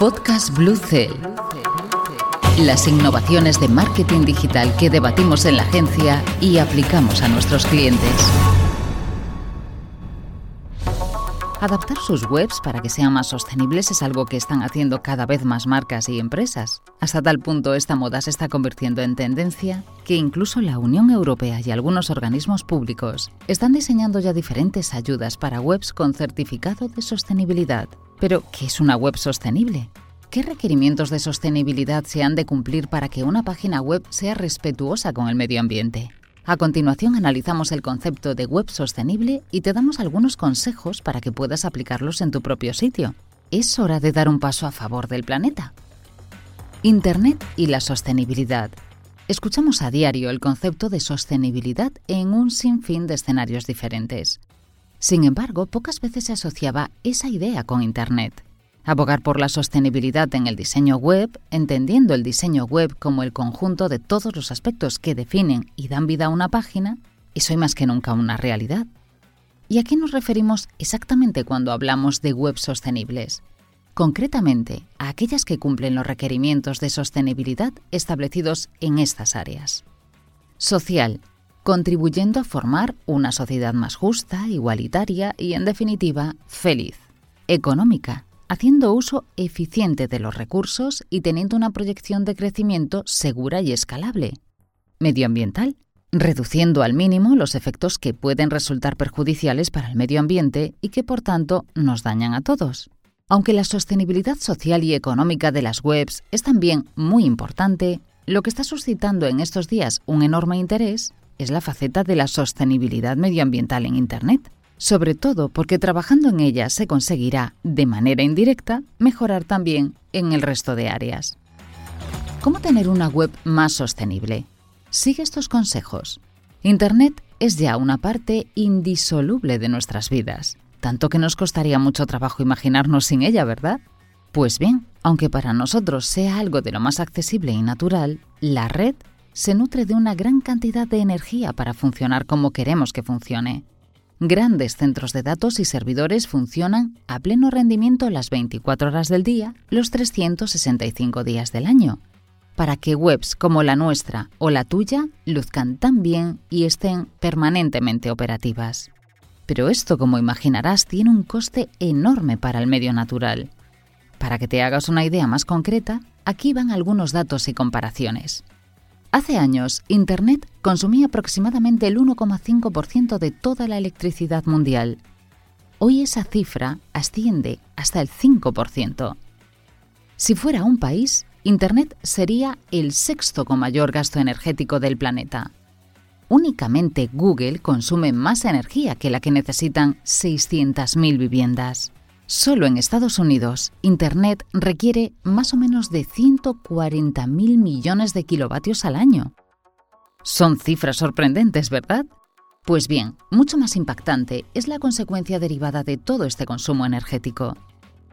Podcast Blue Cell. Las innovaciones de marketing digital que debatimos en la agencia y aplicamos a nuestros clientes. Adaptar sus webs para que sean más sostenibles es algo que están haciendo cada vez más marcas y empresas. Hasta tal punto esta moda se está convirtiendo en tendencia que incluso la Unión Europea y algunos organismos públicos están diseñando ya diferentes ayudas para webs con certificado de sostenibilidad. Pero, ¿qué es una web sostenible? ¿Qué requerimientos de sostenibilidad se han de cumplir para que una página web sea respetuosa con el medio ambiente? A continuación analizamos el concepto de web sostenible y te damos algunos consejos para que puedas aplicarlos en tu propio sitio. Es hora de dar un paso a favor del planeta. Internet y la sostenibilidad. Escuchamos a diario el concepto de sostenibilidad en un sinfín de escenarios diferentes. Sin embargo, pocas veces se asociaba esa idea con Internet. Abogar por la sostenibilidad en el diseño web, entendiendo el diseño web como el conjunto de todos los aspectos que definen y dan vida a una página, es hoy más que nunca una realidad. ¿Y a qué nos referimos exactamente cuando hablamos de web sostenibles? Concretamente, a aquellas que cumplen los requerimientos de sostenibilidad establecidos en estas áreas. Social, contribuyendo a formar una sociedad más justa, igualitaria y, en definitiva, feliz. Económica, haciendo uso eficiente de los recursos y teniendo una proyección de crecimiento segura y escalable. Medioambiental, reduciendo al mínimo los efectos que pueden resultar perjudiciales para el medio ambiente y que por tanto nos dañan a todos. Aunque la sostenibilidad social y económica de las webs es también muy importante, lo que está suscitando en estos días un enorme interés es la faceta de la sostenibilidad medioambiental en Internet sobre todo porque trabajando en ella se conseguirá, de manera indirecta, mejorar también en el resto de áreas. ¿Cómo tener una web más sostenible? Sigue estos consejos. Internet es ya una parte indisoluble de nuestras vidas, tanto que nos costaría mucho trabajo imaginarnos sin ella, ¿verdad? Pues bien, aunque para nosotros sea algo de lo más accesible y natural, la red se nutre de una gran cantidad de energía para funcionar como queremos que funcione. Grandes centros de datos y servidores funcionan a pleno rendimiento las 24 horas del día, los 365 días del año, para que webs como la nuestra o la tuya luzcan tan bien y estén permanentemente operativas. Pero esto, como imaginarás, tiene un coste enorme para el medio natural. Para que te hagas una idea más concreta, aquí van algunos datos y comparaciones. Hace años, Internet consumía aproximadamente el 1,5% de toda la electricidad mundial. Hoy esa cifra asciende hasta el 5%. Si fuera un país, Internet sería el sexto con mayor gasto energético del planeta. Únicamente Google consume más energía que la que necesitan 600.000 viviendas. Solo en Estados Unidos, Internet requiere más o menos de 140.000 millones de kilovatios al año. Son cifras sorprendentes, ¿verdad? Pues bien, mucho más impactante es la consecuencia derivada de todo este consumo energético.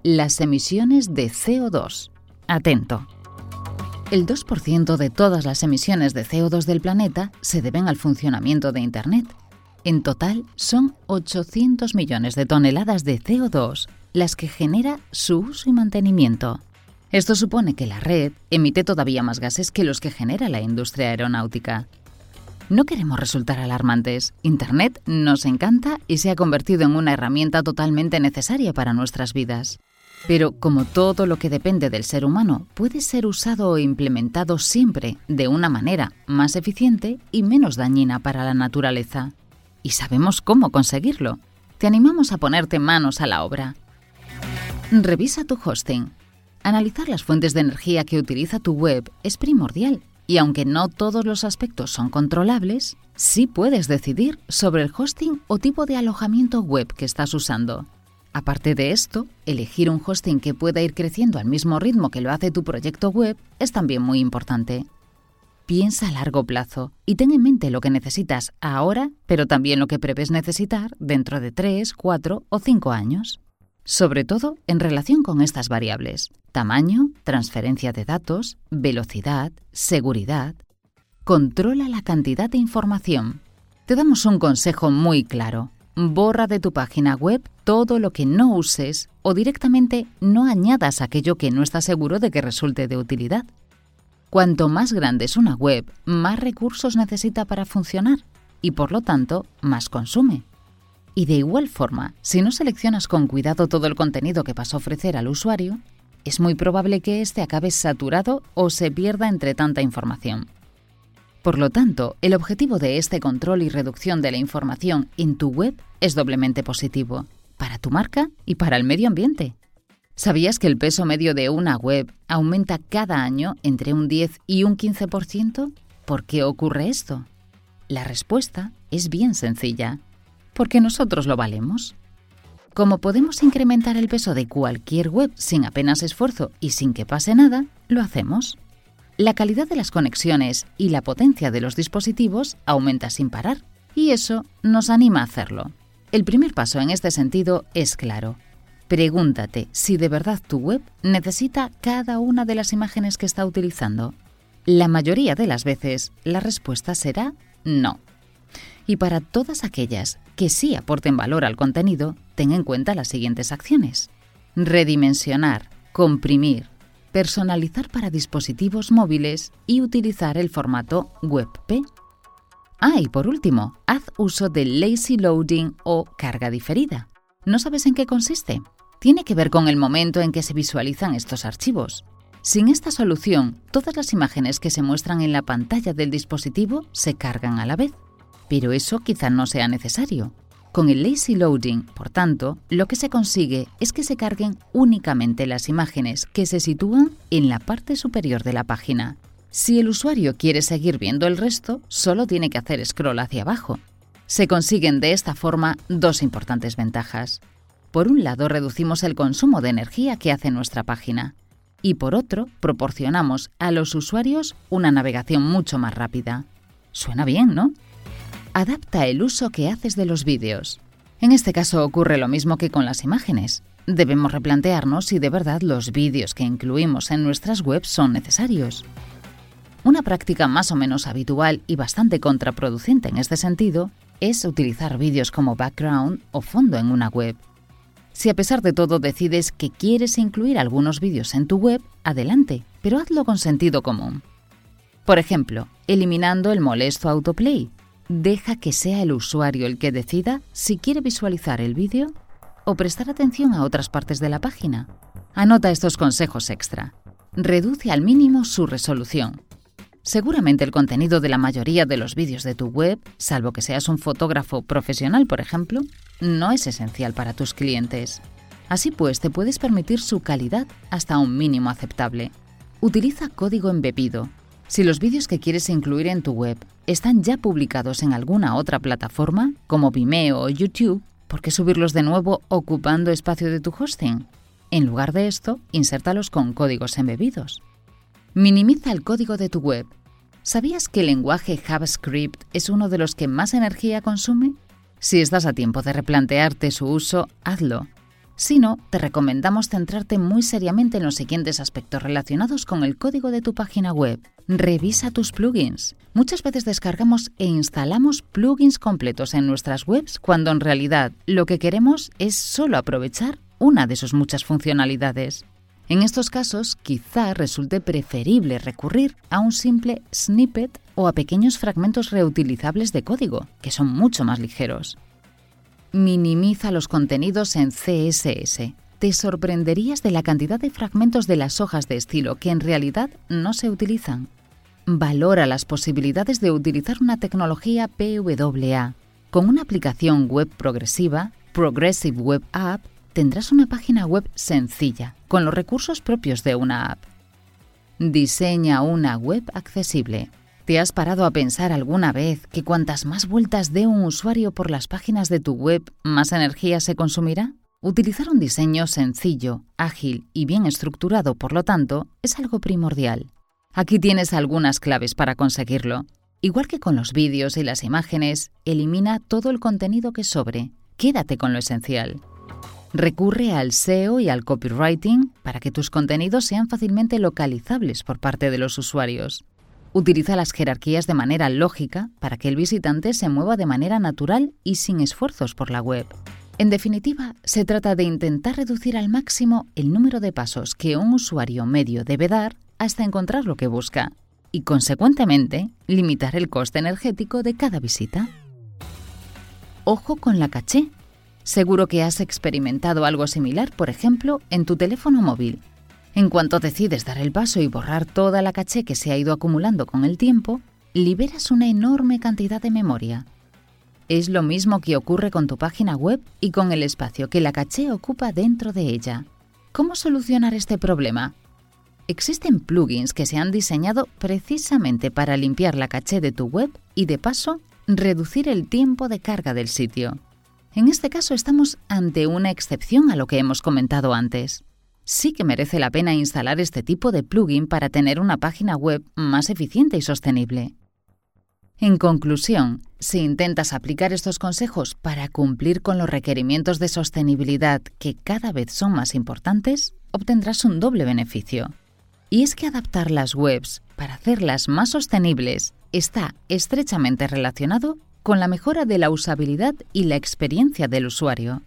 Las emisiones de CO2. Atento. El 2% de todas las emisiones de CO2 del planeta se deben al funcionamiento de Internet. En total, son 800 millones de toneladas de CO2 las que genera su uso y mantenimiento. Esto supone que la red emite todavía más gases que los que genera la industria aeronáutica. No queremos resultar alarmantes. Internet nos encanta y se ha convertido en una herramienta totalmente necesaria para nuestras vidas. Pero como todo lo que depende del ser humano, puede ser usado o implementado siempre de una manera más eficiente y menos dañina para la naturaleza. Y sabemos cómo conseguirlo. Te animamos a ponerte manos a la obra. Revisa tu hosting. Analizar las fuentes de energía que utiliza tu web es primordial y aunque no todos los aspectos son controlables, sí puedes decidir sobre el hosting o tipo de alojamiento web que estás usando. Aparte de esto, elegir un hosting que pueda ir creciendo al mismo ritmo que lo hace tu proyecto web es también muy importante. Piensa a largo plazo y ten en mente lo que necesitas ahora, pero también lo que prevés necesitar dentro de 3, 4 o 5 años sobre todo en relación con estas variables, tamaño, transferencia de datos, velocidad, seguridad. Controla la cantidad de información. Te damos un consejo muy claro. borra de tu página web todo lo que no uses o directamente no añadas aquello que no estás seguro de que resulte de utilidad. Cuanto más grande es una web, más recursos necesita para funcionar y por lo tanto más consume. Y de igual forma, si no seleccionas con cuidado todo el contenido que vas a ofrecer al usuario, es muy probable que éste acabe saturado o se pierda entre tanta información. Por lo tanto, el objetivo de este control y reducción de la información en tu web es doblemente positivo, para tu marca y para el medio ambiente. ¿Sabías que el peso medio de una web aumenta cada año entre un 10 y un 15%? ¿Por qué ocurre esto? La respuesta es bien sencilla. Porque nosotros lo valemos. Como podemos incrementar el peso de cualquier web sin apenas esfuerzo y sin que pase nada, lo hacemos la calidad de las conexiones y la potencia de los dispositivos aumenta sin parar, y eso nos anima a hacerlo. El primer paso en este sentido es claro. Pregúntate si de verdad tu web necesita cada una de las imágenes que está utilizando. La mayoría de las veces la respuesta será no. Y para todas aquellas que sí aporten valor al contenido, ten en cuenta las siguientes acciones. Redimensionar, comprimir, personalizar para dispositivos móviles y utilizar el formato WebP. Ah, y por último, haz uso del lazy loading o carga diferida. ¿No sabes en qué consiste? Tiene que ver con el momento en que se visualizan estos archivos. Sin esta solución, todas las imágenes que se muestran en la pantalla del dispositivo se cargan a la vez. Pero eso quizá no sea necesario. Con el lazy loading, por tanto, lo que se consigue es que se carguen únicamente las imágenes que se sitúan en la parte superior de la página. Si el usuario quiere seguir viendo el resto, solo tiene que hacer scroll hacia abajo. Se consiguen de esta forma dos importantes ventajas. Por un lado, reducimos el consumo de energía que hace nuestra página y por otro, proporcionamos a los usuarios una navegación mucho más rápida. Suena bien, ¿no? Adapta el uso que haces de los vídeos. En este caso ocurre lo mismo que con las imágenes. Debemos replantearnos si de verdad los vídeos que incluimos en nuestras webs son necesarios. Una práctica más o menos habitual y bastante contraproducente en este sentido es utilizar vídeos como background o fondo en una web. Si a pesar de todo decides que quieres incluir algunos vídeos en tu web, adelante, pero hazlo con sentido común. Por ejemplo, eliminando el molesto autoplay, Deja que sea el usuario el que decida si quiere visualizar el vídeo o prestar atención a otras partes de la página. Anota estos consejos extra. Reduce al mínimo su resolución. Seguramente el contenido de la mayoría de los vídeos de tu web, salvo que seas un fotógrafo profesional, por ejemplo, no es esencial para tus clientes. Así pues, te puedes permitir su calidad hasta un mínimo aceptable. Utiliza código embebido, si los vídeos que quieres incluir en tu web están ya publicados en alguna otra plataforma, como Vimeo o YouTube, ¿por qué subirlos de nuevo ocupando espacio de tu hosting? En lugar de esto, insértalos con códigos embebidos. Minimiza el código de tu web. ¿Sabías que el lenguaje JavaScript es uno de los que más energía consume? Si estás a tiempo de replantearte su uso, hazlo. Si no, te recomendamos centrarte muy seriamente en los siguientes aspectos relacionados con el código de tu página web. Revisa tus plugins. Muchas veces descargamos e instalamos plugins completos en nuestras webs cuando en realidad lo que queremos es solo aprovechar una de sus muchas funcionalidades. En estos casos, quizá resulte preferible recurrir a un simple snippet o a pequeños fragmentos reutilizables de código, que son mucho más ligeros. Minimiza los contenidos en CSS. Te sorprenderías de la cantidad de fragmentos de las hojas de estilo que en realidad no se utilizan. Valora las posibilidades de utilizar una tecnología PWA. Con una aplicación web progresiva, Progressive Web App, tendrás una página web sencilla, con los recursos propios de una app. Diseña una web accesible. ¿Te has parado a pensar alguna vez que cuantas más vueltas dé un usuario por las páginas de tu web, más energía se consumirá? Utilizar un diseño sencillo, ágil y bien estructurado, por lo tanto, es algo primordial. Aquí tienes algunas claves para conseguirlo. Igual que con los vídeos y las imágenes, elimina todo el contenido que sobre. Quédate con lo esencial. Recurre al SEO y al copywriting para que tus contenidos sean fácilmente localizables por parte de los usuarios. Utiliza las jerarquías de manera lógica para que el visitante se mueva de manera natural y sin esfuerzos por la web. En definitiva, se trata de intentar reducir al máximo el número de pasos que un usuario medio debe dar hasta encontrar lo que busca y, consecuentemente, limitar el coste energético de cada visita. Ojo con la caché. Seguro que has experimentado algo similar, por ejemplo, en tu teléfono móvil. En cuanto decides dar el paso y borrar toda la caché que se ha ido acumulando con el tiempo, liberas una enorme cantidad de memoria. Es lo mismo que ocurre con tu página web y con el espacio que la caché ocupa dentro de ella. ¿Cómo solucionar este problema? Existen plugins que se han diseñado precisamente para limpiar la caché de tu web y de paso reducir el tiempo de carga del sitio. En este caso estamos ante una excepción a lo que hemos comentado antes. Sí que merece la pena instalar este tipo de plugin para tener una página web más eficiente y sostenible. En conclusión, si intentas aplicar estos consejos para cumplir con los requerimientos de sostenibilidad que cada vez son más importantes, obtendrás un doble beneficio. Y es que adaptar las webs para hacerlas más sostenibles está estrechamente relacionado con la mejora de la usabilidad y la experiencia del usuario.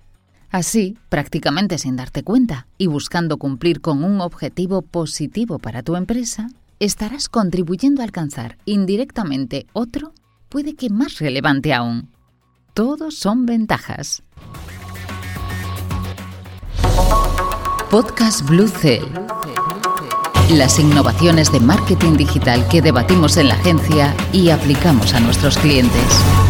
Así, prácticamente sin darte cuenta y buscando cumplir con un objetivo positivo para tu empresa, estarás contribuyendo a alcanzar indirectamente otro, puede que más relevante aún. Todos son ventajas. Podcast Blue Cell las innovaciones de marketing digital que debatimos en la agencia y aplicamos a nuestros clientes.